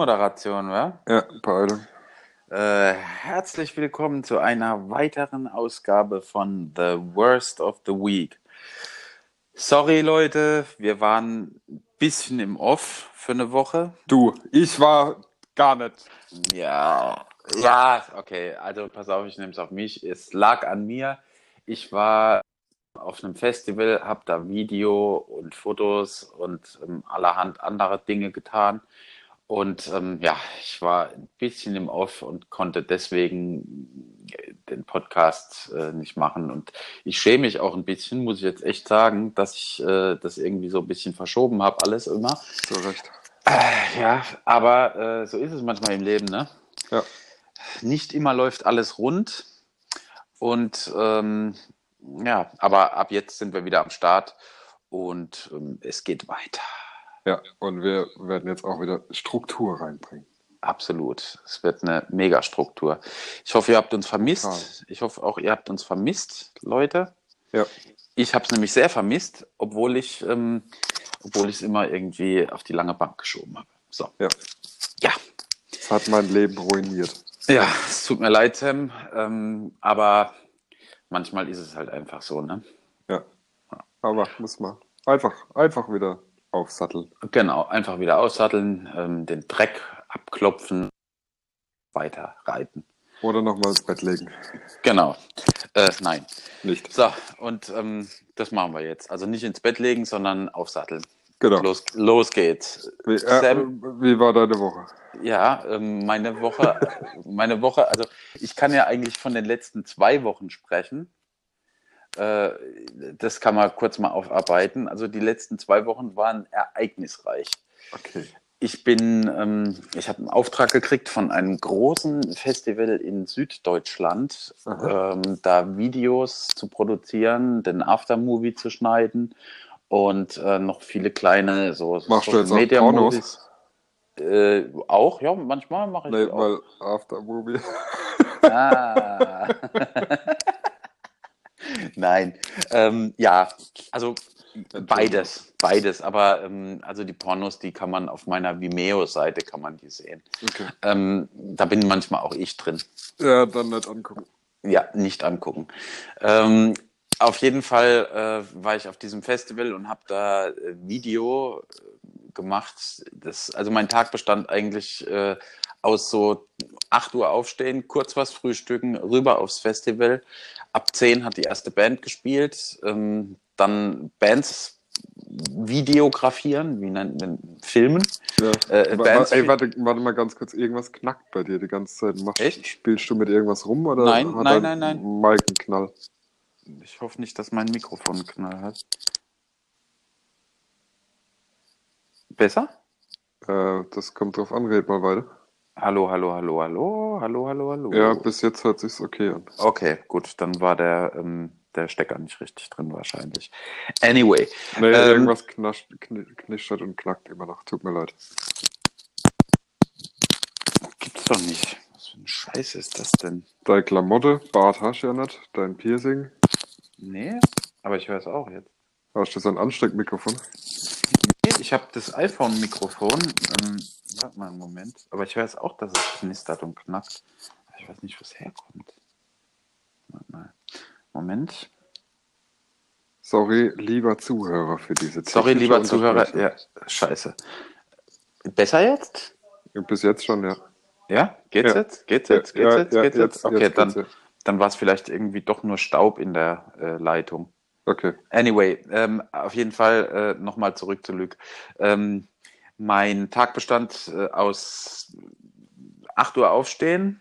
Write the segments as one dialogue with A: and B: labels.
A: Anmoderation, ja?
B: Ja, Beeilung.
A: Äh, herzlich willkommen zu einer weiteren Ausgabe von The Worst of the Week. Sorry, Leute, wir waren ein bisschen im Off für eine Woche.
B: Du, ich war gar nicht.
A: Ja, ja, okay, also pass auf, ich nehme es auf mich. Es lag an mir. Ich war auf einem Festival, habe da Video und Fotos und ähm, allerhand andere Dinge getan. Und ähm, ja, ich war ein bisschen im Off und konnte deswegen den Podcast äh, nicht machen. Und ich schäme mich auch ein bisschen, muss ich jetzt echt sagen, dass ich äh, das irgendwie so ein bisschen verschoben habe, alles immer.
B: So recht.
A: Äh, ja, aber äh, so ist es manchmal im Leben, ne?
B: Ja.
A: Nicht immer läuft alles rund. Und ähm, ja, aber ab jetzt sind wir wieder am Start und ähm, es geht weiter.
B: Ja, und wir werden jetzt auch wieder Struktur reinbringen.
A: Absolut. Es wird eine Megastruktur. Ich hoffe, ihr habt uns vermisst. Ich hoffe auch, ihr habt uns vermisst, Leute.
B: Ja,
A: Ich habe es nämlich sehr vermisst, obwohl ich ähm, obwohl ich es immer irgendwie auf die lange Bank geschoben habe. So.
B: ja.
A: Ja.
B: Das hat mein Leben ruiniert.
A: Ja, es tut mir leid, Sam, ähm, aber manchmal ist es halt einfach so, ne?
B: Ja. Aber muss man einfach, einfach wieder aufsatteln.
A: Genau, einfach wieder aussatteln, ähm, den Dreck abklopfen, weiter reiten.
B: Oder nochmal ins Bett legen.
A: Genau. Äh, nein.
B: Nicht.
A: So, und ähm, das machen wir jetzt. Also nicht ins Bett legen, sondern aufsatteln.
B: Genau.
A: Los, los geht's.
B: Wie, äh,
A: Sam?
B: wie war deine Woche?
A: Ja, ähm, meine Woche, meine Woche, also ich kann ja eigentlich von den letzten zwei Wochen sprechen. Äh, das kann man kurz mal aufarbeiten. Also die letzten zwei Wochen waren ereignisreich.
B: Okay.
A: Ich bin, ähm, ich habe einen Auftrag gekriegt von einem großen Festival in Süddeutschland, ähm, da Videos zu produzieren, den Aftermovie zu schneiden und äh, noch viele kleine so
B: Machst
A: Social
B: auch
A: Media? Movies. Äh, auch, ja, manchmal mache ich
B: Nee,
A: das auch.
B: weil Aftermovie.
A: Ah. Nein, ähm, ja, also beides, beides. Aber ähm, also die Pornos, die kann man auf meiner Vimeo-Seite kann man die sehen.
B: Okay.
A: Ähm, da bin manchmal auch ich drin.
B: Ja, dann nicht angucken.
A: Ja, nicht angucken. Ähm, auf jeden Fall äh, war ich auf diesem Festival und habe da äh, Video äh, gemacht. Das, also mein Tag bestand eigentlich äh, aus so 8 Uhr aufstehen, kurz was frühstücken, rüber aufs Festival. Ab 10 hat die erste Band gespielt. Ähm, dann Bands videografieren, wie nennt man filmen.
B: Ja.
A: Äh, Bands-
B: Ey, warte, warte mal ganz kurz. Irgendwas knackt bei dir die ganze Zeit. Machst,
A: Echt?
B: Spielst du mit irgendwas rum oder
A: Nein,
B: hat
A: nein, nein, nein.
B: Mic einen Knall?
A: Ich hoffe nicht, dass mein Mikrofon Knall hat. Besser?
B: Äh, das kommt drauf an, red mal weiter.
A: Hallo, hallo, hallo, hallo, hallo, hallo, hallo.
B: Ja, bis jetzt hört sich's okay an.
A: Okay, gut, dann war der, ähm, der Stecker nicht richtig drin wahrscheinlich. Anyway,
B: Nee,
A: Ähm,
B: irgendwas knascht, kn knistert und knackt immer noch. Tut mir leid.
A: gibt's doch nicht. Was für ein Scheiß ist das denn?
B: Deine Klamotte, Bart hast ja nicht, dein Piercing.
A: Nee, aber ich höre es auch jetzt.
B: Hast du so ein Ansteckmikrofon?
A: Nee, Ich habe das iPhone-Mikrofon. Ähm, warte mal einen Moment. Aber ich höre es auch, dass es knistert und knackt. Ich weiß nicht, wo es herkommt. Warte mal. Moment.
B: Sorry, lieber Zuhörer, für diese
A: Sorry,
B: technische
A: lieber Zuhörer. Ja, scheiße. Besser jetzt?
B: Bis jetzt schon, ja.
A: Ja? Geht's
B: Ja.
A: jetzt? Geht's jetzt? Geht's
B: ja,
A: jetzt?
B: ja,
A: Geht's
B: jetzt-
A: jetzt? Okay,
B: jetzt
A: dann,
B: geht's, ja.
A: Dann war es vielleicht irgendwie doch nur Staub in der äh, Leitung.
B: Okay.
A: Anyway, ähm, auf jeden Fall äh, nochmal zurück zu Luc. Ähm, mein Tag bestand äh, aus 8 Uhr aufstehen,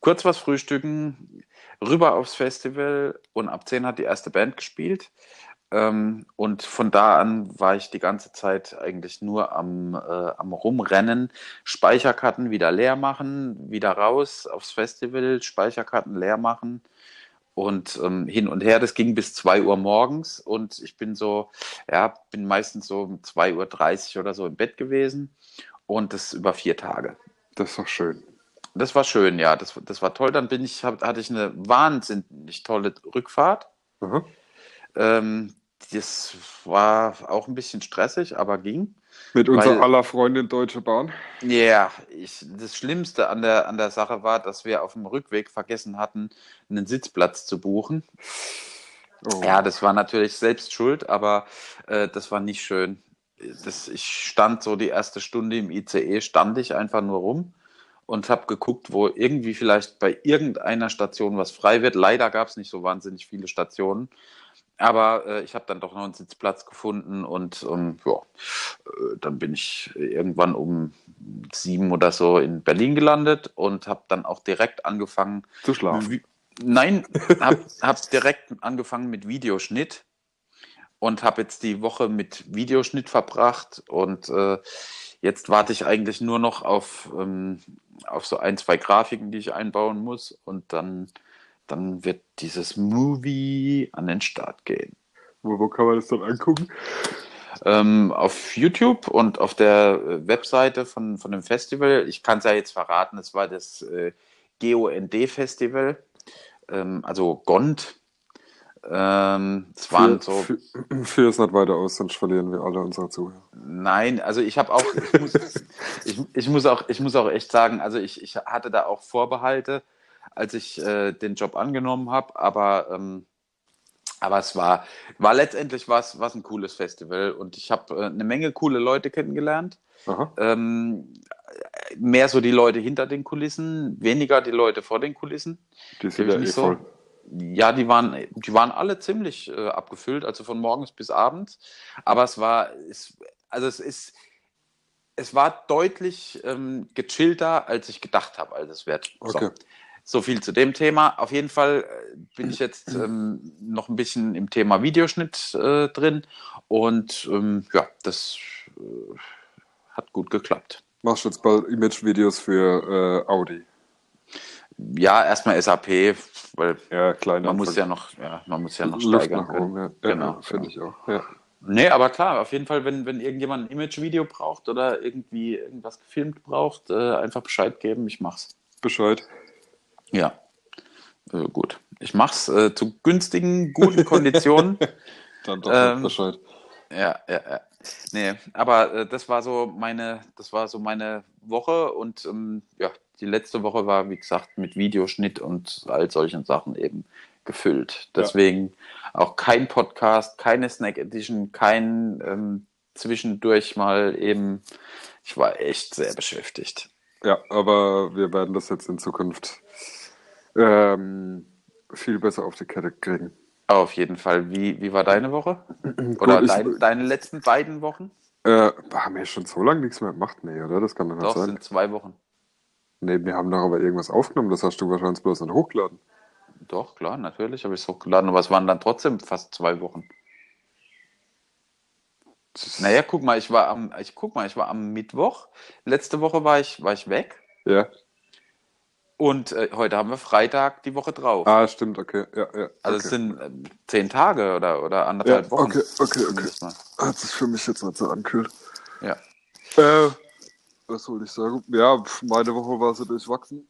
A: kurz was frühstücken, rüber aufs Festival und ab 10 hat die erste Band gespielt. Ähm, und von da an war ich die ganze Zeit eigentlich nur am, äh, am Rumrennen, Speicherkarten wieder leer machen, wieder raus aufs Festival, Speicherkarten leer machen und ähm, hin und her. Das ging bis 2 Uhr morgens und ich bin so, ja, bin meistens so um 2.30 Uhr oder so im Bett gewesen und das über vier Tage.
B: Das doch schön.
A: Das war schön, ja, das, das war toll. Dann bin ich, hab, hatte ich eine wahnsinnig tolle Rückfahrt.
B: Aha.
A: Ähm, das war auch ein bisschen stressig, aber ging.
B: Mit unserer
A: Weil-
B: aller Freundin Deutsche Bahn.
A: Ja, ich, das Schlimmste an der, an der Sache war, dass wir auf dem Rückweg vergessen hatten, einen Sitzplatz zu buchen.
B: Oh.
A: Ja, das war natürlich selbst schuld, aber äh, das war nicht schön. Das, ich stand so die erste Stunde im ICE, stand ich einfach nur rum und habe geguckt, wo irgendwie vielleicht bei irgendeiner Station was frei wird. Leider gab es nicht so wahnsinnig viele Stationen, aber äh, ich habe dann doch noch einen Sitzplatz gefunden und ähm, ja, äh, dann bin ich irgendwann um sieben oder so in Berlin gelandet und habe dann auch direkt angefangen,
B: Zu schlafen.
A: wie- Nein, hab, hab direkt angefangen mit Videoschnitt und habe jetzt die Woche mit Videoschnitt verbracht und äh, jetzt warte ich eigentlich nur noch auf, ähm, auf so ein, zwei Grafiken, die ich einbauen muss und dann, dann wird dieses Movie an den Start gehen.
B: Wo, wo kann man das dann angucken?
A: Ähm, auf YouTube und auf der äh, Webseite von, von dem Festival. Ich kann es ja jetzt verraten, es war das äh, GOND-Festival, ähm, also GOND. Ähm, es waren
B: Für,
A: so,
B: für, für es nicht weiter aus, sonst verlieren wir alle unsere Zuhörer.
A: nein, also ich habe auch, ich muss, ich, ich, muss auch, ich muss auch echt sagen, also ich, ich hatte da auch Vorbehalte, als ich äh, den Job angenommen habe, aber ähm, aber es war, war letztendlich was, was ein cooles Festival und ich habe äh, eine Menge coole Leute kennengelernt. Ähm, mehr so die Leute hinter den Kulissen, weniger die Leute vor den Kulissen.
B: Die sind ja eh
A: nicht so.
B: voll.
A: Ja, die waren, die waren alle ziemlich äh, abgefüllt, also von morgens bis abends. Aber es war, es, also es ist, es war deutlich ähm, gechillter, als ich gedacht habe, als es wird.
B: Okay.
A: So. So viel zu dem Thema. Auf jeden Fall äh, bin ich jetzt ähm, noch ein bisschen im Thema Videoschnitt äh, drin und ähm, ja, das äh, hat gut geklappt.
B: Machst du jetzt bald Image-Videos für äh, Audi?
A: Ja, erstmal SAP, weil
B: Ja,
A: man muss ja noch, ja, man muss ja noch
B: Luft
A: steigern können.
B: ja.
A: Genau,
B: finde ich auch. Ja.
A: Nee, aber klar, auf jeden Fall, wenn, wenn irgendjemand ein Image-Video braucht oder irgendwie irgendwas gefilmt braucht, äh, einfach Bescheid geben, ich mach's.
B: Bescheid.
A: Ja, äh, gut. Ich mach's äh, zu günstigen, guten Konditionen.
B: Dann doch
A: Ähm,
B: Bescheid.
A: Ja, ja, ja. Nee, aber äh, das war so meine, das war so meine Woche und ähm, ja, die letzte Woche war, wie gesagt, mit Videoschnitt und all solchen Sachen eben gefüllt. Deswegen auch kein Podcast, keine Snack Edition, kein ähm, zwischendurch mal eben. Ich war echt sehr beschäftigt.
B: Ja, aber wir werden das jetzt in Zukunft ähm, viel besser auf die Kette kriegen.
A: Auf jeden Fall. Wie, wie war deine Woche? Oder
B: Gut, ich-
A: dein, deine letzten beiden Wochen?
B: Äh, haben wir schon so lange nichts mehr gemacht? Nee, oder? Das kann doch nicht
A: Doch,
B: sein.
A: sind zwei Wochen.
B: Nee, wir haben doch aber irgendwas aufgenommen. Das hast du wahrscheinlich bloß nicht hochgeladen.
A: Doch, klar, natürlich habe ich es hochgeladen, aber es waren dann trotzdem fast zwei Wochen. Naja, guck mal, ich war am, ich guck mal, ich war am Mittwoch. Letzte Woche war ich, war ich weg.
B: Ja.
A: Und äh, heute haben wir Freitag die Woche drauf.
B: Ah, stimmt, okay. Ja, ja.
A: also
B: okay.
A: es sind ähm, zehn Tage oder, oder anderthalb
B: Ja,
A: Wochen.
B: okay, okay, okay.
A: mal.
B: Hat sich für mich jetzt nicht so angekühlt.
A: Ja.
B: Äh, was soll ich sagen? Ja, meine Woche war so durchwachsen.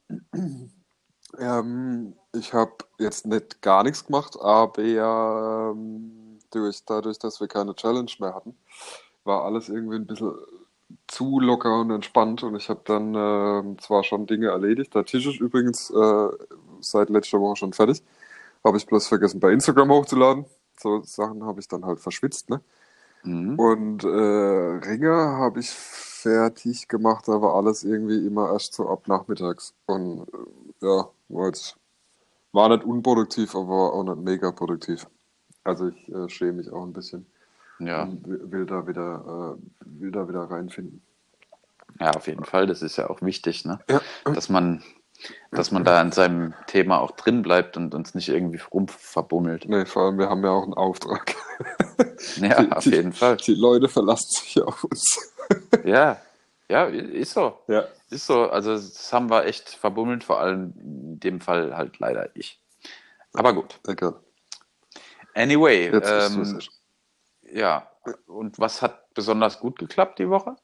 B: ähm, ich habe jetzt nicht gar nichts gemacht, aber ähm, durch, dadurch, dass wir keine Challenge mehr hatten, war alles irgendwie ein bisschen zu locker und entspannt und ich habe dann ähm, zwar schon Dinge erledigt. Der Tisch ist übrigens äh, seit letzter Woche schon fertig. Habe ich bloß vergessen bei Instagram hochzuladen. So Sachen habe ich dann halt verschwitzt, ne?
A: Mhm.
B: Und äh, Ringer habe ich fertig gemacht, aber alles irgendwie immer erst so ab nachmittags. Und äh, ja, war jetzt war nicht unproduktiv, aber auch nicht mega produktiv. Also ich äh, schäme mich auch ein bisschen
A: Ja.
B: und will da wieder äh, will da wieder reinfinden.
A: ja, auf jeden Fall. Das ist ja auch wichtig, ne?
B: Ja.
A: dass man, dass man da an seinem Thema auch drin bleibt und uns nicht irgendwie rumverbummelt.
B: Nee, vor allem wir haben ja auch einen Auftrag.
A: Ja,
B: Die-
A: auf
B: die-
A: jeden Fall.
B: Die Leute verlassen sich auf uns.
A: Ja, ja, ist so.
B: Ja.
A: Ist so. Also das haben wir echt verbummelt, vor allem in dem Fall halt leider ich. Aber gut.
B: Egal.
A: Anyway, ähm,
B: es.
A: Ja. Und was hat besonders gut geklappt die Woche?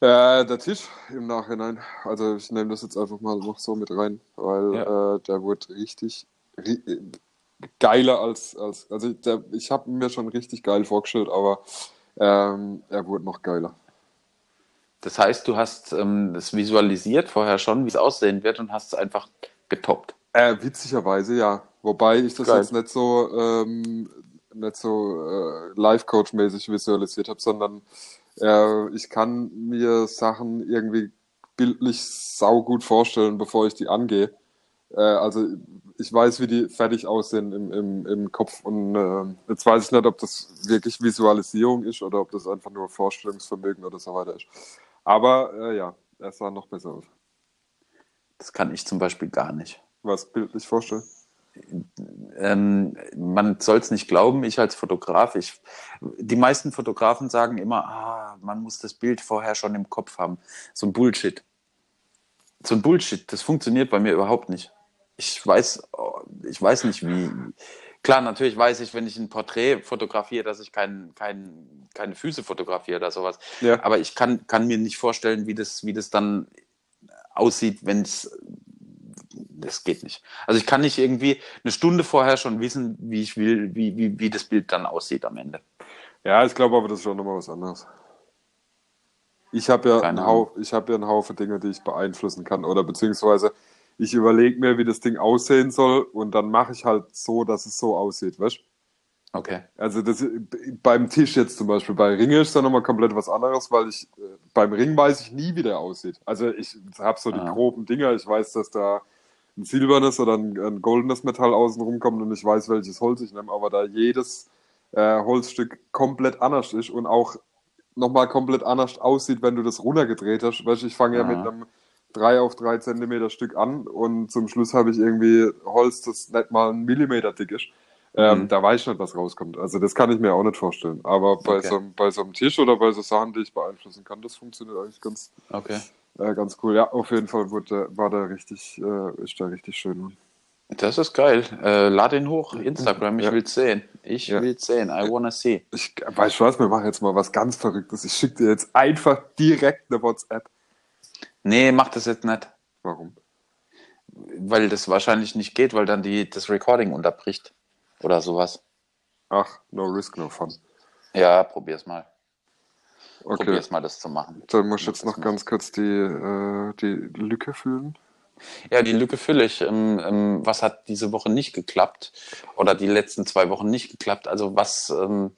B: Äh, der Tisch im Nachhinein. Also ich nehme das jetzt einfach mal noch so mit rein, weil
A: Ja.
B: äh, der wurde richtig ri geiler als, als also der, ich habe mir schon richtig geil vorgestellt, aber ähm, er wurde noch geiler.
A: Das heißt, du hast ähm, das visualisiert vorher schon, wie es aussehen wird und hast es einfach getoppt.
B: Äh, witzigerweise ja. Wobei ich das
A: Geil.
B: jetzt nicht so, ähm, nicht so äh, Life-Coach-mäßig visualisiert habe, sondern äh, ich kann mir Sachen irgendwie bildlich saugut vorstellen, bevor ich die angehe. Äh, also ich weiß, wie die fertig aussehen im, im, im Kopf und äh, jetzt weiß ich nicht, ob das wirklich Visualisierung ist oder ob das einfach nur Vorstellungsvermögen oder so weiter ist. Aber äh, ja, er sah noch besser aus.
A: Das kann ich zum Beispiel gar nicht.
B: Was bildlich vorstellen?
A: Ähm, man soll es nicht glauben, ich als Fotograf, ich, die meisten Fotografen sagen immer, ah, man muss das Bild vorher schon im Kopf haben. So ein Bullshit. So ein Bullshit, das funktioniert bei mir überhaupt nicht. Ich weiß, ich weiß nicht wie. Klar, natürlich weiß ich, wenn ich ein Porträt fotografiere, dass ich kein, kein, keine Füße fotografiere oder sowas.
B: Ja.
A: Aber ich kann, kann mir nicht vorstellen, wie das, wie das dann aussieht, wenn es das geht nicht. Also ich kann nicht irgendwie eine Stunde vorher schon wissen, wie ich will, wie, wie, wie das Bild dann aussieht am Ende.
B: Ja, ich glaube aber, das ist schon nochmal was anderes. Ich habe ja, einen Hau- ich hab ja einen Haufen Dinge, die ich beeinflussen kann. Oder beziehungsweise ich überlege mir, wie das Ding aussehen soll und dann mache ich halt so, dass es so aussieht, weißt
A: Okay.
B: Also das, beim Tisch jetzt zum Beispiel, bei Ringe ist da nochmal komplett was anderes, weil ich äh, beim Ring weiß ich nie, wie der aussieht. Also ich habe so die
A: Ah.
B: groben Dinger, ich weiß, dass da ein silbernes oder ein, ein goldenes Metall außen rumkommt und ich weiß, welches Holz ich nehme, aber da jedes äh, Holzstück komplett anders ist und auch nochmal komplett anders aussieht, wenn du das runtergedreht hast. Weißt, ich fange ja
A: Ah.
B: mit einem 3 auf 3 Zentimeter Stück an und zum Schluss habe ich irgendwie Holz, das nicht mal einen Millimeter dick ist. Ähm,
A: Mhm.
B: Da weiß ich nicht, was rauskommt. Also das kann ich mir auch nicht vorstellen. Aber bei,
A: Okay.
B: so, einem- bei so einem Tisch oder bei so Sachen, die ich beeinflussen kann, das funktioniert eigentlich ganz,
A: Okay.
B: Äh, ganz cool. Ja, auf jeden Fall wurde, war der richtig, äh, ist der richtig schön.
A: Das ist geil. Äh, lad ihn hoch, Instagram, ich
B: Ja.
A: will's sehen. Ich
B: Ja.
A: will's sehen. I wanna see.
B: Ich weiß was, wir machen jetzt mal was ganz Verrücktes. Ich schicke dir jetzt einfach direkt eine WhatsApp.
A: Nee, mach das jetzt nicht.
B: Warum?
A: Weil das wahrscheinlich nicht geht, weil dann die, das Recording unterbricht. Oder sowas.
B: Ach, no risk, no fun.
A: Ja, probier's mal.
B: Okay,
A: Probier's mal, das zu machen.
B: dann muss ich jetzt noch ganz kurz die, äh, die Lücke füllen.
A: Ja, die Lücke fülle ich. Ähm, ähm, was hat diese Woche nicht geklappt? Oder die letzten zwei Wochen nicht geklappt? Also was, ähm,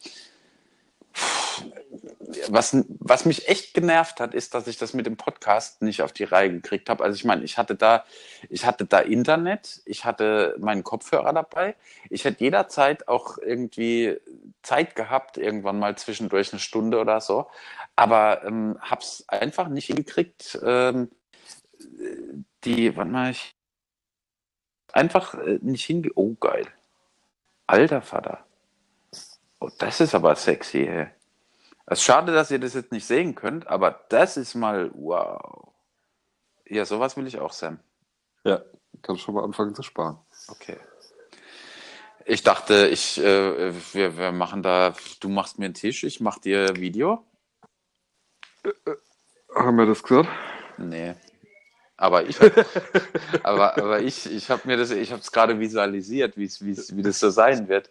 A: was, was mich echt genervt hat, ist, dass ich das mit dem Podcast nicht auf die Reihe gekriegt habe. Also ich meine, ich hatte da, ich hatte da Internet, ich hatte meinen Kopfhörer dabei. Ich hätte jederzeit auch irgendwie Zeit gehabt, irgendwann mal zwischendurch eine Stunde oder so. Aber ähm, hab's einfach nicht hingekriegt, ähm, die, warte mal, ich einfach äh, nicht hinge... Oh, geil. Alter Vater. Oh, das ist aber sexy, hey. Es ist schade, dass ihr das jetzt nicht sehen könnt, aber das ist mal wow. Ja, sowas will ich auch, Sam.
B: Ja, kannst schon mal anfangen zu sparen.
A: Okay. Ich dachte, ich, äh, wir, wir machen da, du machst mir einen Tisch, ich mach dir Video.
B: Haben wir das gesagt?
A: Nee. Aber ich, aber, aber ich, ich habe mir das, ich habe es gerade visualisiert, wie es, wie es, wie das so sein wird.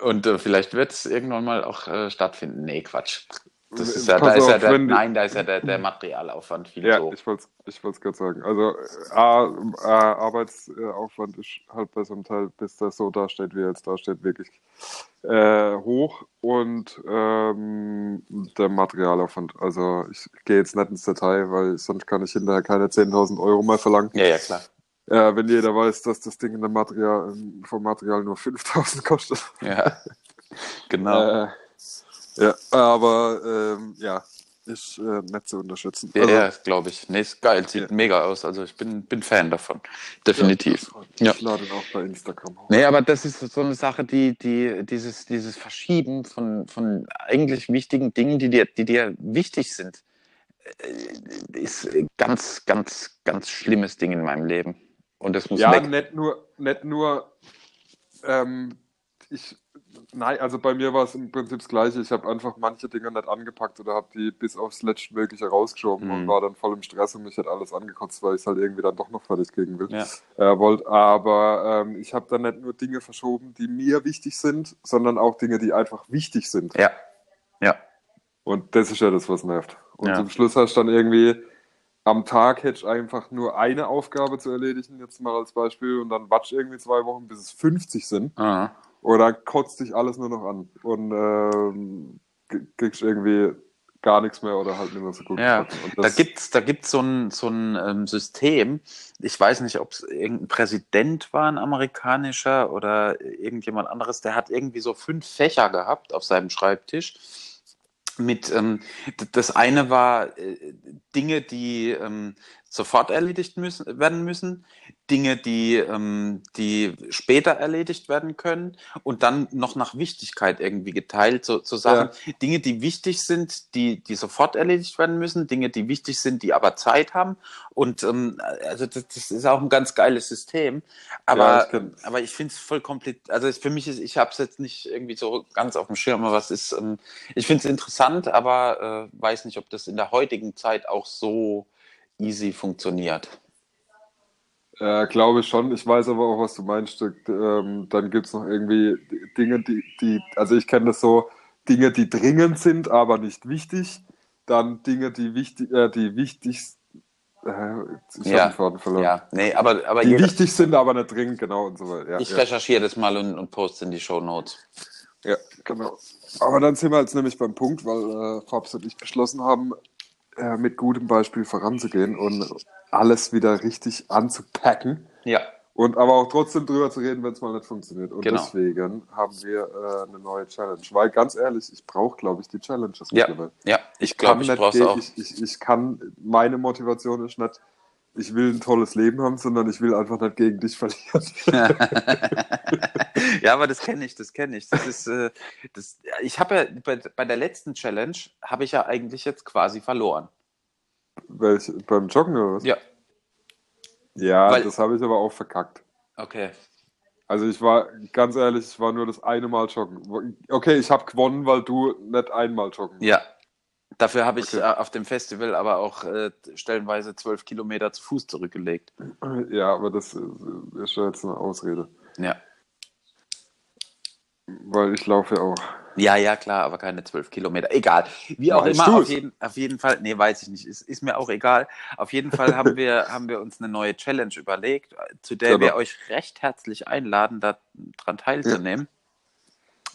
A: Und äh, vielleicht wird es irgendwann mal auch äh, stattfinden. Nee, Quatsch. Das ist ja,
B: Pass
A: da ist ja
B: auf,
A: der,
B: wenn die-
A: nein, da ist ja der, der Materialaufwand viel
B: Ja,
A: so.
B: ich wollte es gerade sagen. Also äh, A, A, Arbeitsaufwand ist halt bei so einem Teil, bis das so dasteht, wie er jetzt dasteht, wirklich äh, hoch und ähm, der Materialaufwand. Also ich gehe jetzt nicht ins Detail, weil sonst kann ich hinterher keine 10.000 Euro mehr verlangen.
A: Ja, ja, klar.
B: Äh, wenn jeder weiß, dass das Ding in der Material, vom Material nur 5.000 kostet.
A: Ja, genau.
B: Äh, ja, aber ähm, ja, ist äh, nicht zu unterschätzen.
A: ja,
B: Also,
A: ja glaube ich. Nee, ist geil, sieht
B: Ja.
A: mega aus. Also ich bin, bin Fan davon. Definitiv.
B: Ich
A: Ja.
B: lade ihn auch bei Instagram hoch.
A: Nee, aber das ist so eine Sache, die, die, dieses, dieses Verschieben von, von eigentlich wichtigen Dingen, die dir, die dir wichtig sind, äh, ist ganz, ganz, ganz schlimmes Ding in meinem Leben. Und das muss
B: Ja,
A: weg.
B: nicht nur, nicht nur, ähm, ich, nein, also bei mir war es im Prinzip das Gleiche. Ich habe einfach manche Dinge nicht angepackt oder habe die bis aufs Letztmögliche rausgeschoben
A: Mhm.
B: und war dann voll im Stress und mich hat alles angekotzt, weil ich es halt irgendwie dann doch noch fertig kriegen will.
A: Ja.
B: Äh, wollt, aber ähm, ich habe dann nicht nur Dinge verschoben, die mir wichtig sind, sondern auch Dinge, die einfach wichtig sind.
A: Ja, ja,
B: Und das ist ja das, was nervt. Und
A: Ja.
B: zum Schluss hast du dann irgendwie am Tag hättest du einfach nur eine Aufgabe zu erledigen, jetzt mal als Beispiel, und dann watsch irgendwie zwei Wochen, bis es 50 sind.
A: Ah.
B: Oder kotzt dich alles nur noch an und ähm, kriegst irgendwie gar nichts mehr oder halt nicht mehr so gut.
A: Ja, Da gibt's, da gibt's so ein, so ein ähm, System. Ich weiß nicht, ob es irgendein Präsident war, ein amerikanischer oder irgendjemand anderes. Der hat irgendwie so fünf Fächer gehabt auf seinem Schreibtisch. Mit, ähm, das eine war äh, Dinge, die ähm, sofort erledigt müssen, werden müssen, Dinge, die, ähm, die später erledigt werden können und dann noch nach Wichtigkeit irgendwie geteilt, so, so Sachen, Dinge, die wichtig sind, die, die sofort erledigt werden müssen, Dinge, die wichtig sind, die aber Zeit haben. Und ähm, also das, das ist auch ein ganz geiles System. Aber
B: Ja,
A: ja,
B: ich kenn-
A: aber ich finde es voll komplett. Also für mich ist, ich habe es jetzt nicht irgendwie so ganz auf dem Schirm, aber ist, ähm, ich finde es interessant, aber äh, weiß nicht, ob das in der heutigen Zeit auch so easy funktioniert.
B: äh, glaube ich schon. Ich weiß aber auch, was du meinst. Ähm, dann gibt es noch irgendwie Dinge, die, die, also ich kenne das so, Dinge, die dringend sind, aber nicht wichtig. Dann Dinge, die wichtig, äh, die wichtig, äh, ich
A: Ja. Ja, nee, aber, aber
B: Die
A: jeder,
B: wichtig sind, aber nicht dringend, genau und so weiter. Ja,
A: ich
B: ja.
A: recherchiere das mal und, und poste in die Show Notes.
B: Ja, genau. Aber dann sind wir jetzt nämlich beim Punkt, weil äh, Fabs und ich beschlossen haben, äh, mit gutem Beispiel voranzugehen und alles wieder richtig anzupacken
A: Ja,
B: und aber auch trotzdem drüber zu reden, wenn es mal nicht funktioniert. Und
A: Genau.
B: deswegen haben wir äh, eine neue Challenge. Weil ganz ehrlich, ich brauche, glaube ich, die Challenges
A: ja,
B: mittlerweile.
A: ja. Ich glaube, ich
B: nicht
A: brauche auch.
B: Ich, ich, ich kann, meine Motivation ist nicht, ich will ein tolles Leben haben, sondern ich will einfach nicht gegen dich verlieren.
A: ja, aber das kenne ich, das kenne ich. Das ist, äh, das, ich habe ja bei, bei der letzten Challenge habe ich ja eigentlich jetzt quasi verloren.
B: Welche, beim Joggen oder was?
A: Ja,
B: Ja,
A: Weil-
B: das habe ich aber auch verkackt.
A: okay.
B: Also ich war, ganz ehrlich, ich war nur das eine Mal joggen. Okay, ich habe gewonnen, weil du nicht einmal joggen.
A: Ja. Dafür habe ich
B: Okay.
A: äh, auf dem Festival aber auch äh, stellenweise zwölf Kilometer zu Fuß zurückgelegt.
B: Ja, aber das äh, ist ja jetzt eine Ausrede.
A: Ja.
B: Weil ich laufe ja auch.
A: Ja, ja, klar, aber keine zwölf Kilometer. Egal. Wie auch
B: Weißt
A: immer, auf jeden, auf jeden Fall, nee, weiß ich nicht, ist, ist mir auch egal. Auf jeden Fall haben wir, haben wir uns eine neue Challenge überlegt, zu der
B: Genau.
A: wir euch recht herzlich einladen, daran teilzunehmen.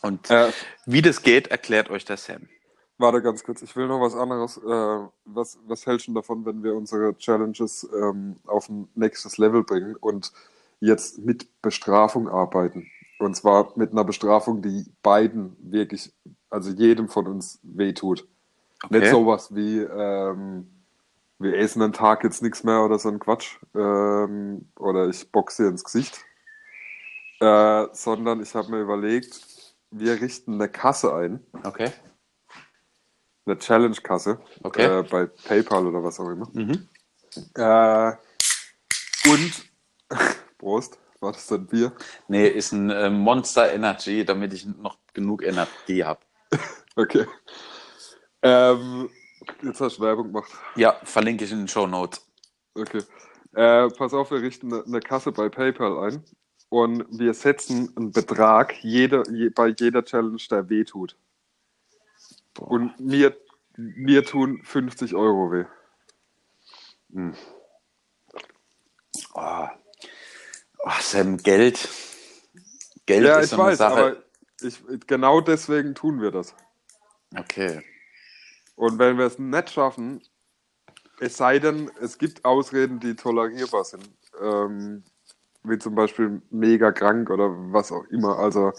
A: Und
B: Äh,
A: wie das geht, erklärt euch der Sam.
B: Warte ganz kurz, ich will noch was anderes. Äh, was, was hältst du davon, wenn wir unsere Challenges ähm, auf ein nächstes Level bringen und jetzt mit Bestrafung arbeiten? Und zwar mit einer Bestrafung, die beiden wirklich, also jedem von uns wehtut. Nicht sowas wie, ähm, wir essen einen Tag jetzt nichts mehr oder so ein Quatsch. Ähm, oder ich boxe dir ins Gesicht. Äh, sondern ich habe mir überlegt, wir richten eine Kasse ein,
A: Okay.
B: Eine Challenge-Kasse,
A: Okay.
B: äh, bei PayPal oder was auch immer.
A: Mhm.
B: Äh, und, Prost, war das denn Bier?
A: Nee, ist ein äh, Monster Energy, damit ich noch genug Energie habe.
B: Okay. Ähm, jetzt hast du Werbung gemacht.
A: Ja, verlinke ich in den Show Notes.
B: Okay. Äh, pass auf, wir richten eine, eine Kasse bei PayPal ein und wir setzen einen Betrag jede, je, bei jeder Challenge, der weh tut. Und mir, mir tun 50 Euro weh.
A: Oh. Oh, Sam, Geld. Geld
B: Ja,
A: ist
B: ich
A: so eine
B: weiß,
A: Sache.
B: aber ich, genau deswegen tun wir das.
A: Okay.
B: Und wenn wir es nicht schaffen, es sei denn, es gibt Ausreden, die tolerierbar sind, ähm, wie zum Beispiel mega krank oder was auch immer. Also,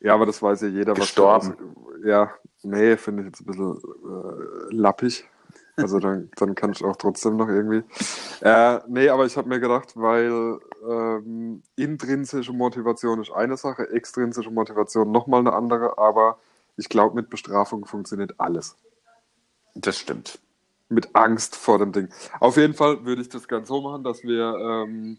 B: ja, aber das weiß ja jeder. was-
A: Gestorben.
B: ja, nee, finde ich jetzt ein bisschen äh, lappig. Also dann, dann kann ich auch trotzdem noch irgendwie. Äh, nee, aber ich habe mir gedacht, weil ähm, intrinsische Motivation ist eine Sache, extrinsische Motivation nochmal eine andere, aber ich glaube, mit Bestrafung funktioniert alles
A: Das stimmt.
B: mit Angst vor dem Ding. Auf jeden Fall würde ich das ganz so machen, dass wir ähm,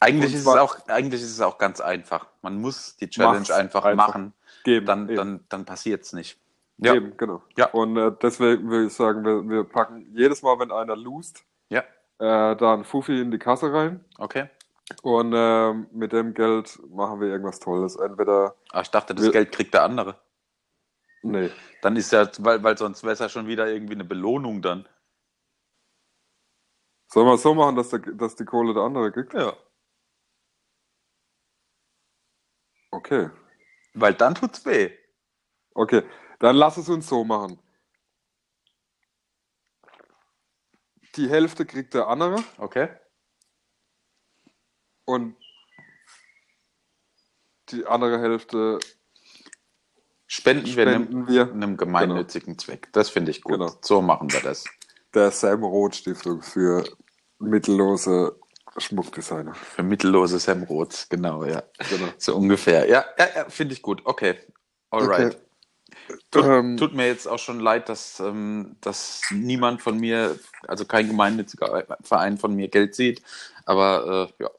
A: Eigentlich ist, es auch, eigentlich ist es auch ganz einfach. Man muss die Challenge einfach,
B: einfach.
A: machen.
B: geben.
A: Dann,
B: eben,
A: dann, dann passiert es nicht. Ja.
B: eben, genau.
A: Ja.
B: Und äh, deswegen würde ich sagen, wir, wir packen jedes Mal, wenn einer lost,
A: Ja.
B: äh, da ein Fuffi in die Kasse rein
A: Okay.
B: und ähm, mit dem Geld machen wir irgendwas Tolles. Entweder,
A: Aber ich dachte, das
B: Wir-
A: Geld kriegt der andere.
B: Nee.
A: Dann ist ja, weil, weil sonst wäre es ja schon wieder irgendwie eine Belohnung dann.
B: Sollen wir es so machen, dass, der, dass die Kohle der andere kriegt?
A: Ja.
B: Okay.
A: Weil dann tut's weh.
B: Okay. Dann lass es uns so machen. Die Hälfte kriegt der andere
A: Okay.
B: und die andere Hälfte
A: Spenden, wir einem,
B: spenden wir
A: einem gemeinnützigen Zweck. Das finde ich gut.
B: Genau.
A: So machen wir das.
B: der Sam Roth Stiftung für mittellose Schmuckdesigner.
A: Für mittellose Sam Roths, genau, ja.
B: Genau.
A: So ungefähr. Ja, ja, ja finde ich gut. Okay. Alright. Tut,
B: Ähm,
A: tut mir jetzt auch schon leid, dass, ähm, dass niemand von mir, also kein gemeinnütziger Verein von mir Geld sieht. Aber äh, ja,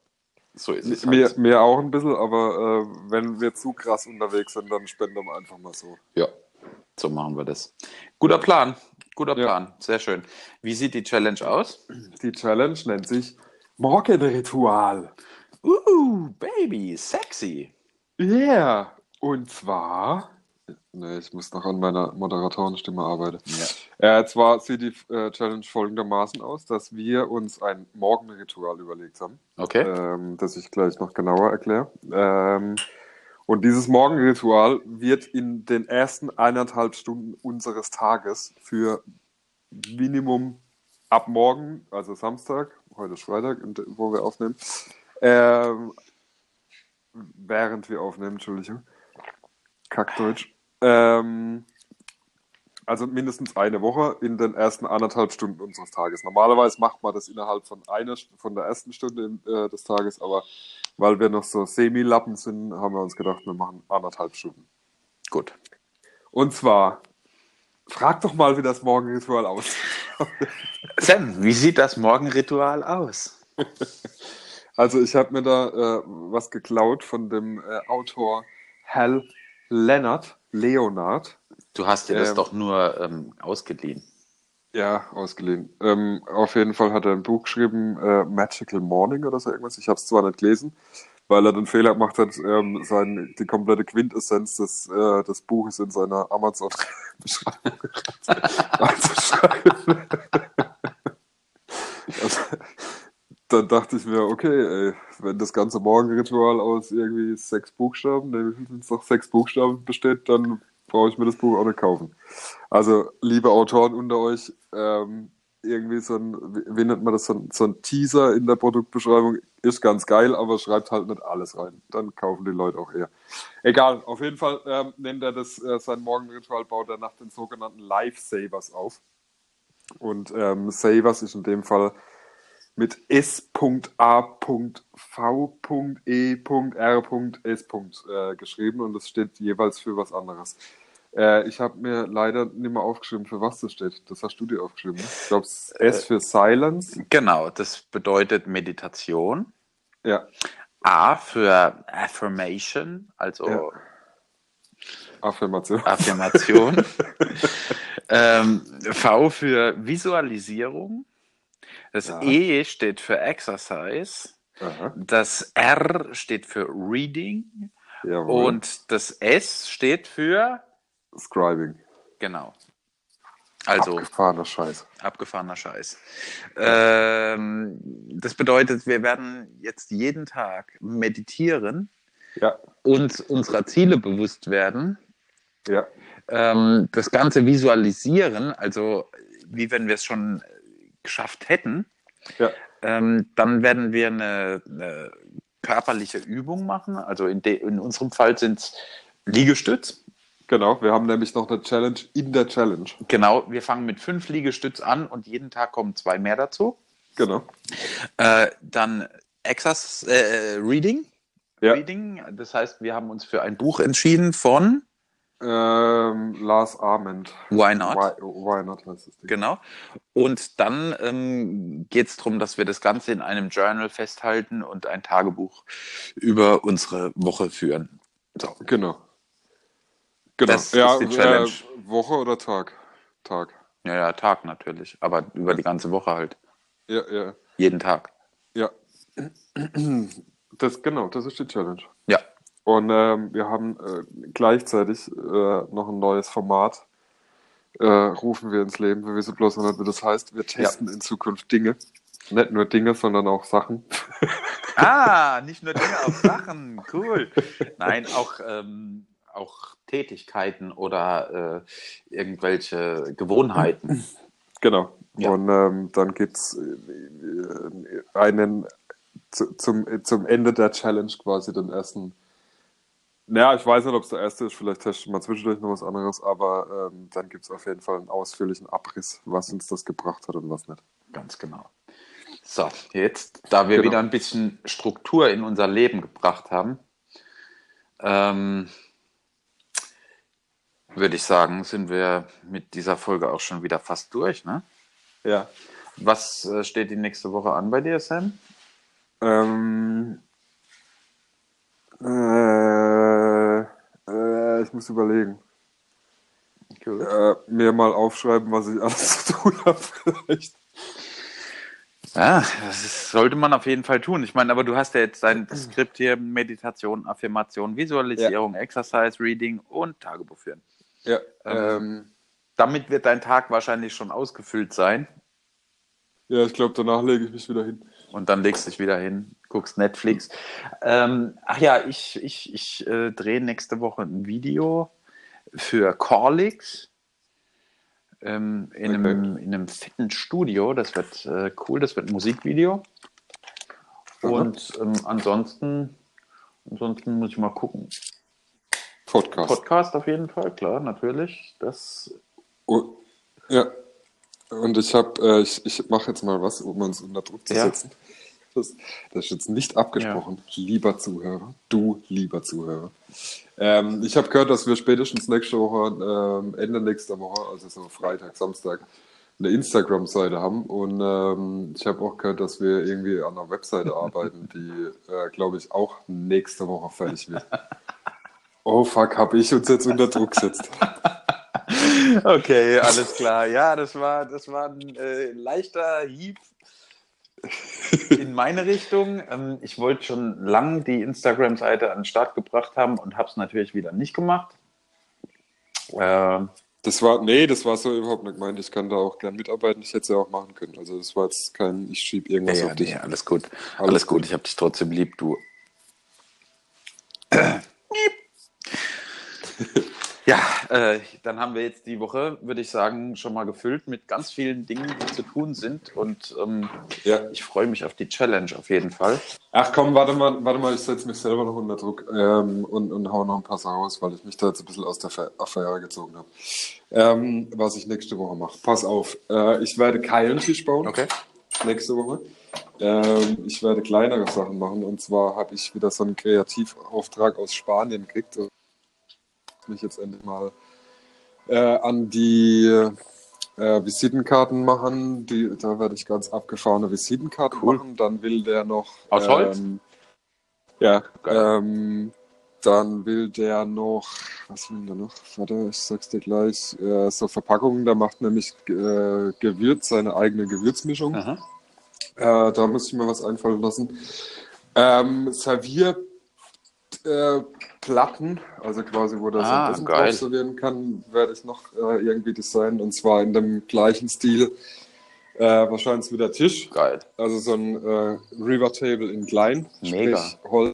A: so ist es.
B: Mir,
A: Halt.
B: mir auch ein bisschen, aber äh, wenn wir zu krass unterwegs sind, dann spenden wir einfach mal so.
A: Ja, so machen wir das. Guter Plan. Guter
B: Ja.
A: Plan. Sehr schön. Wie sieht die Challenge aus?
B: Die Challenge nennt sich Morgenritual.
A: Uh, Baby, sexy.
B: Yeah! Und zwar. Ne, ich muss noch an meiner Moderatorenstimme arbeiten.
A: Ja.
B: Äh, zwar sieht die äh, Challenge folgendermaßen aus, dass wir uns ein Morgenritual überlegt haben,
A: Okay.
B: ähm, das ich gleich noch genauer erkläre. Ähm, und dieses Morgenritual wird in den ersten eineinhalb Stunden unseres Tages für Minimum ab morgen, also Samstag, heute ist Freitag, und- wo wir aufnehmen, ähm, während wir aufnehmen, Entschuldigung, Kackdeutsch, ähm, also mindestens eine Woche in den ersten anderthalb Stunden unseres Tages. Normalerweise macht man das innerhalb von einer, von der ersten Stunde äh, des Tages, aber weil wir noch so Semi-Lappen sind, haben wir uns gedacht, wir machen anderthalb Stunden.
A: Gut.
B: Und zwar, frag doch mal, wie das Morgenritual aussieht.
A: Sam, wie sieht das Morgenritual aus?
B: Also ich habe mir da äh, was geklaut von dem äh, Autor Hal Leonard, Leonard,
A: Du hast dir das
B: Ähm.
A: doch nur ähm, ausgeliehen.
B: ja, ausgeliehen. Ähm, auf jeden Fall hat er ein Buch geschrieben, äh, Magical Morning oder so irgendwas. Ich habe es zwar nicht gelesen, weil er den Fehler gemacht hat, ähm, sein, die komplette Quintessenz des, äh, des Buches in seiner Amazon-Beschreibung reinzuschreiben. dann dachte ich mir, okay, ey, wenn das ganze Morgenritual aus irgendwie sechs Buchstaben, viel es noch sechs Buchstaben besteht, dann brauche ich mir das Buch auch nicht kaufen. Also, liebe Autoren unter euch, ähm, irgendwie so ein, wie nennt man das, so ein, so ein Teaser in der Produktbeschreibung ist ganz geil, aber schreibt halt nicht alles rein. Dann kaufen die Leute auch eher. Egal, auf jeden Fall ähm, nennt er das, äh, sein Morgenritual, baut er nach den sogenannten Lifesavers auf. Und ähm, Savers ist in dem Fall mit S.A.V.E.R.S. Äh, geschrieben und das steht jeweils für was anderes. Äh, ich habe mir leider nicht mehr aufgeschrieben, für was das steht. Das hast du dir aufgeschrieben. Ne? Ich glaube, S für Silence.
A: Genau, das bedeutet Meditation.
B: Ja,
A: A für Affirmation, also
B: Ja. Affirmation.
A: Affirmation. ähm, v für Visualisierung. Das
B: Ja.
A: E steht für Exercise.
B: Aha,
A: Das R steht für Reading.
B: jawohl.
A: Und das S steht für,
B: Scribing.
A: genau. Also
B: Abgefahrener Scheiß.
A: abgefahrener Scheiß. Ähm, das bedeutet, wir werden jetzt jeden Tag meditieren,
B: Ja,
A: uns unserer Ziele bewusst werden,
B: ja,
A: ähm, das Ganze visualisieren, also wie wenn wir es schon geschafft hätten.
B: ja.
A: Ähm, dann werden wir eine, eine körperliche Übung machen. Also in, in unserem Fall sind es Liegestütz.
B: Genau, wir haben nämlich noch eine Challenge in der Challenge.
A: Genau, wir fangen mit fünf Liegestütz an und jeden Tag kommen zwei mehr dazu.
B: Genau.
A: Äh, dann Exas äh, Reading.
B: Ja.
A: Reading. Das heißt, wir haben uns für ein Buch entschieden von
B: Ähm, Lars Arment.
A: Why Not.
B: Why, why Not heißt Ding.
A: Genau. Und dann ähm, geht es darum, dass wir das Ganze in einem Journal festhalten und ein Tagebuch über unsere Woche führen. So.
B: Genau. Genau.
A: Das
B: ja,
A: ist die Challenge.
B: Äh, Woche oder Tag? Tag.
A: Ja, ja, Tag natürlich, aber über die ganze Woche halt.
B: Ja, ja,
A: Jeden Tag.
B: ja. Das, genau, das ist die Challenge.
A: Ja,
B: Und ähm, wir haben äh, gleichzeitig äh, noch ein neues Format, äh, rufen wir ins Leben, wir wissen bloß noch nicht, wie das heißt. Wir testen in Zukunft Dinge. Nicht nur Dinge, sondern auch Sachen.
A: Ah, nicht nur Dinge, auch Sachen. Cool. Nein, auch, ähm, auch Tätigkeiten oder äh, irgendwelche Gewohnheiten.
B: Genau.
A: Ja.
B: Und ähm, dann gibt es äh, einen zu, zum, zum Ende der Challenge quasi den ersten. Naja, ich weiß nicht, ob es der erste ist, vielleicht testen wir zwischendurch noch was anderes, aber ähm, dann gibt es auf jeden Fall einen ausführlichen Abriss, was uns das gebracht hat und was nicht.
A: Ganz genau. So, jetzt, da wir
B: Genau.
A: wieder ein bisschen Struktur in unser Leben gebracht haben, ähm, würde ich sagen, sind wir mit dieser Folge auch schon wieder fast durch. Ne?
B: Ja.
A: Was äh, steht die nächste Woche an bei dir, Sam?
B: Ähm, äh, äh, ich muss überlegen.
A: Cool.
B: Äh, mir mal aufschreiben, was ich alles zu tun habe, vielleicht.
A: Ja, das ist, sollte man auf jeden Fall tun. Ich meine, aber du hast ja jetzt dein Skript hier: Meditation, Affirmation, Visualisierung, Exercise, Reading und Tagebuch führen.
B: Ja,
A: Ähm,
B: ähm,
A: Damit wird dein Tag wahrscheinlich schon ausgefüllt sein.
B: ja, ich glaube, danach lege ich mich wieder hin.
A: Und dann legst du dich wieder hin, guckst Netflix. Ähm, ach ja, ich, ich, ich äh, drehe nächste Woche ein Video für Corlix ähm, in,
B: Okay.
A: einem, in einem fetten Studio. Das wird äh, cool, das wird ein Musikvideo. Und ähm, ansonsten, ansonsten muss ich mal gucken.
B: Podcast.
A: Podcast auf jeden Fall, klar, natürlich. Das
B: Oh, ja. Und ich habe, äh, ich, ich mache jetzt mal was, um uns unter Druck zu
A: Ja.
B: setzen. Das, das ist jetzt nicht abgesprochen, lieber Zuhörer, du lieber Zuhörer. Ähm, ich habe gehört, dass wir spätestens nächste Woche, ähm, Ende nächster Woche, also so Freitag, Samstag, eine Instagram-Seite haben. Und ähm, ich habe auch gehört, dass wir irgendwie an einer Webseite arbeiten, die, äh, glaube ich, auch nächste Woche fertig wird. Oh fuck, habe ich uns jetzt unter Druck gesetzt.
A: Okay, alles klar. Ja, das war, das war ein äh, leichter Hieb in meine Richtung. Ähm, ich wollte schon lang die Instagram-Seite an den Start gebracht haben und habe es natürlich wieder nicht gemacht. Ähm,
B: Das war, nee, das war so überhaupt nicht gemeint. Ich kann da auch gern mitarbeiten. Ich hätte es ja auch machen können. Also das war jetzt kein, ich schieb irgendwas
A: ja,
B: auf dich.
A: nee, alles gut. Alles,
B: Alles
A: gut.
B: gut.
A: Ich habe dich trotzdem lieb, du. ja, äh, dann haben wir jetzt die Woche, würde ich sagen, schon mal gefüllt mit ganz vielen Dingen, die zu tun sind. Und ähm,
B: Ja.
A: ich freue mich auf die Challenge auf jeden Fall.
B: Ach komm, warte mal, warte mal, ich setze mich selber noch unter Druck ähm, und, und hau noch ein paar Sachen raus, weil ich mich da jetzt ein bisschen aus der Affäre gezogen habe. Ähm, was ich nächste Woche mache. Pass auf, äh, ich werde keinen Tisch bauen.
A: Okay.
B: nächste Woche. Ähm, ich werde kleinere Sachen machen und zwar habe ich wieder so einen Kreativauftrag aus Spanien gekriegt und mich jetzt endlich mal äh, an die äh, Visitenkarten machen. Die, da werde ich ganz abgefahrene Visitenkarten
A: Cool.
B: machen. Dann will der noch
A: Aus Holz?
B: Ähm, ja, ähm, dann will der noch, was will der noch? Warte, ich sag's dir gleich. Äh, so Verpackungen, da macht nämlich äh, Gewürz, seine eigene Gewürzmischung. Äh, da muss ich mir was einfallen lassen. Ähm, Servierplatten, äh, Platten, also quasi, wo das
A: Ah,
B: sein Essen
A: geil.
B: drauf servieren kann, werde ich noch äh, irgendwie designen. Und zwar in dem gleichen Stil. Äh, wahrscheinlich wie der Tisch.
A: Geil.
B: Also so ein äh, River Table in klein.
A: Mega.
B: Holz.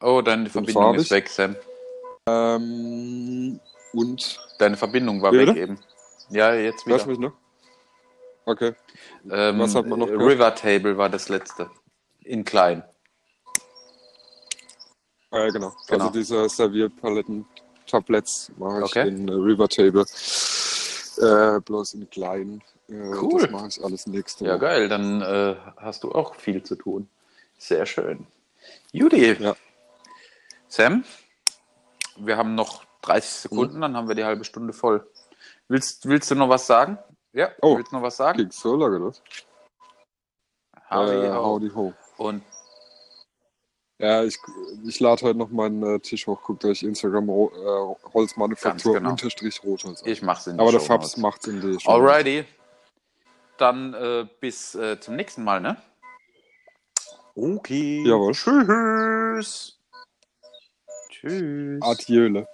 A: Oh, deine Verbindung
B: farbig?
A: ist weg, Sam.
B: Ähm, und.
A: Deine Verbindung war
B: Wie
A: weg eben. Ja, jetzt
B: Hörst
A: wieder.
B: mich noch? Okay.
A: Ähm,
B: Was hat man noch gehört?
A: River Table war das letzte. In klein.
B: Ja, genau.
A: Genau.
B: Also diese Servierpaletten, Tabletts mache ich
A: Okay.
B: in äh, River Table. Äh, bloß in klein. Äh,
A: Cool.
B: Das mache ich alles nächste
A: Ja,
B: Woche.
A: geil. Dann äh, hast du auch viel zu tun. Sehr schön. Judy.
B: Ja.
A: Sam, wir haben noch 30 Sekunden, dann haben wir die halbe Stunde voll. Willst, willst du noch was sagen? Ja,
B: Oh.
A: willst du noch was sagen?
B: Ging so lange, das?
A: Howdy,
B: äh,
A: ho.
B: howdy ho.
A: Und
B: Ja, ich, ich lade heute noch meinen äh, Tisch hoch, guckt euch Instagram ro äh, Holzmanufaktur
A: genau.
B: unterstrich Rotholz an.
A: ich mach's in die
B: Aber der
A: Shownotes.
B: Fabs macht's in die Show.
A: Alrighty. Dann äh, bis äh, zum nächsten Mal, ne? Okay.
B: Jawohl.
A: Tschüss. Tschüss.
B: Adiöle.